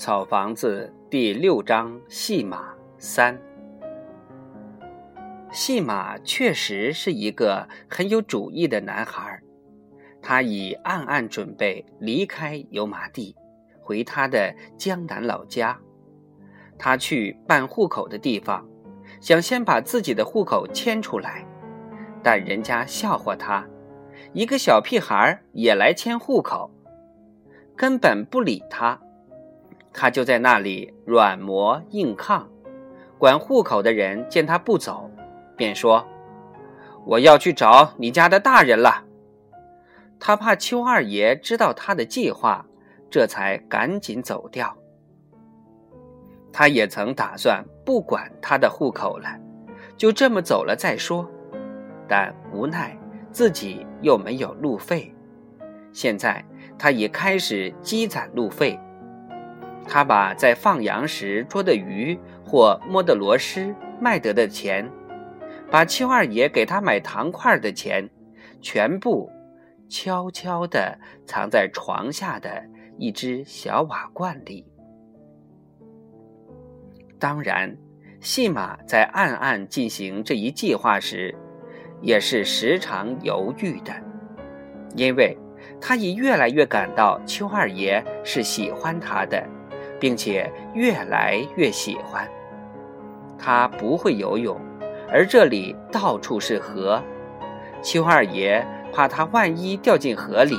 草房子第六章戏马三。戏马确实是一个很有主意的男孩，他已暗暗准备离开油麻地，回他的江南老家。他去办户口的地方，想先把自己的户口迁出来，但人家笑话他，一个小屁孩也来迁户口，根本不理他。他就在那里软磨硬抗，管户口的人见他不走，便说：“我要去找你家的大人了。”他怕邱二爷知道他的计划，这才赶紧走掉。他也曾打算不管他的户口了，就这么走了再说，但无奈自己又没有路费，现在他已开始积攒路费。他把在放羊时捉的鱼或摸的螺蛳卖得的钱，把邱二爷给他买糖块的钱，全部悄悄地藏在床下的一只小瓦罐里。当然，戏马在暗暗进行这一计划时，也是时常犹豫的，因为他已越来越感到邱二爷是喜欢他的。并且越来越喜欢。他不会游泳，而这里到处是河。邱二爷怕他万一掉进河里，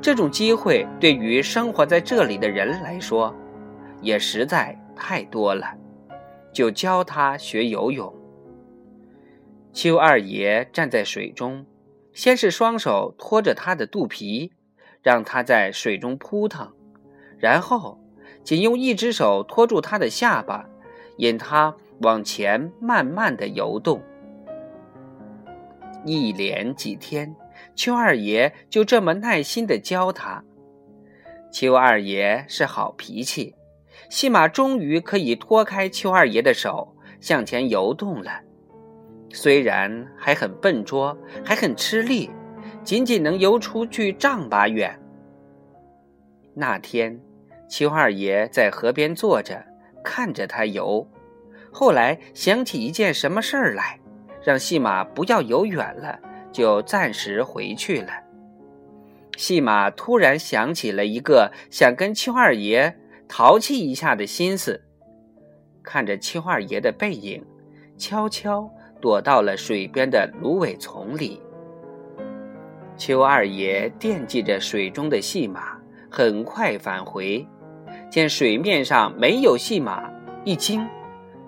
这种机会对于生活在这里的人来说，也实在太多了，就教他学游泳。邱二爷站在水中，先是双手托着他的肚皮，让他在水中扑腾，然后。仅用一只手托住他的下巴，引他往前慢慢的游动。一连几天，邱二爷就这么耐心的教他。邱二爷是好脾气，戏马终于可以脱开邱二爷的手向前游动了。虽然还很笨拙，还很吃力，仅仅能游出去丈把远。那天。邱二爷在河边坐着，看着他游。后来想起一件什么事儿来，让戏马不要游远了，就暂时回去了。戏马突然想起了一个想跟邱二爷淘气一下的心思，看着邱二爷的背影，悄悄躲到了水边的芦苇丛里。邱二爷惦记着水中的戏马，很快返回。见水面上没有戏马，一惊，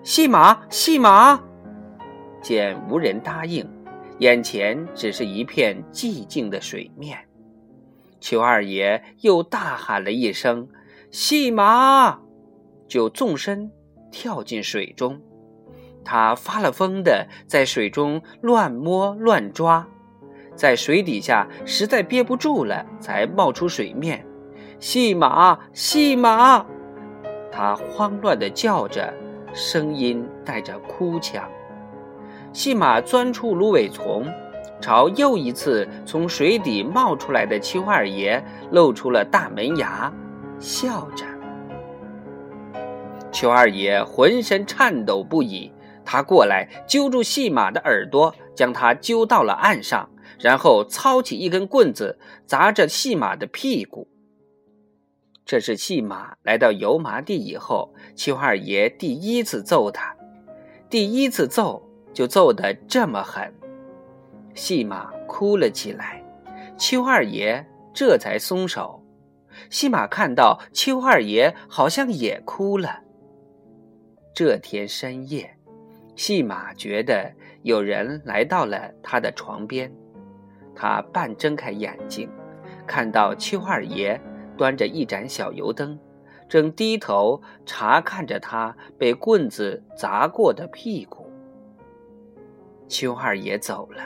戏马，戏马！见无人答应，眼前只是一片寂静的水面。邱二爷又大喊了一声：“戏马！”就纵身跳进水中。他发了疯的在水中乱摸乱抓，在水底下实在憋不住了，才冒出水面。戏马，戏马！他慌乱地叫着，声音带着哭腔。戏马钻出芦苇丛，朝又一次从水底冒出来的邱二爷露出了大门牙，笑着。邱二爷浑身颤抖不已，他过来揪住戏马的耳朵，将他揪到了岸上，然后操起一根棍子砸着戏马的屁股。这是戏马来到油麻地以后，邱二爷第一次揍他，第一次揍就揍得这么狠，戏马哭了起来，邱二爷这才松手。戏马看到邱二爷好像也哭了。这天深夜，戏马觉得有人来到了他的床边，他半睁开眼睛，看到邱二爷。端着一盏小油灯，正低头查看着他被棍子砸过的屁股。邱二爷走了，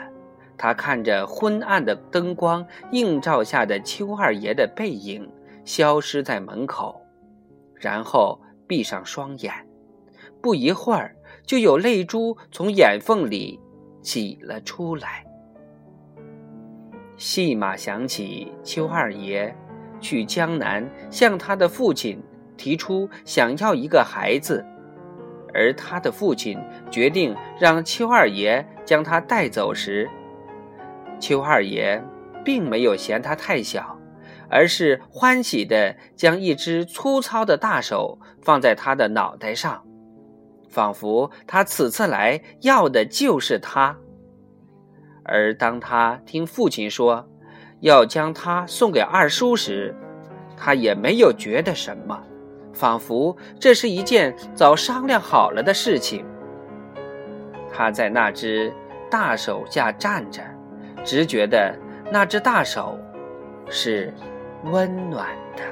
他看着昏暗的灯光映照下的邱二爷的背影消失在门口，然后闭上双眼。不一会儿，就有泪珠从眼缝里挤了出来。戏码响起，邱二爷。去江南向他的父亲提出想要一个孩子，而他的父亲决定让邱二爷将他带走时，邱二爷并没有嫌他太小，而是欢喜地将一只粗糙的大手放在他的脑袋上，仿佛他此次来要的就是他。而当他听父亲说要将它送给二叔时，他也没有觉得什么，仿佛这是一件早商量好了的事情。他在那只大手下站着，直觉得那只大手是温暖的。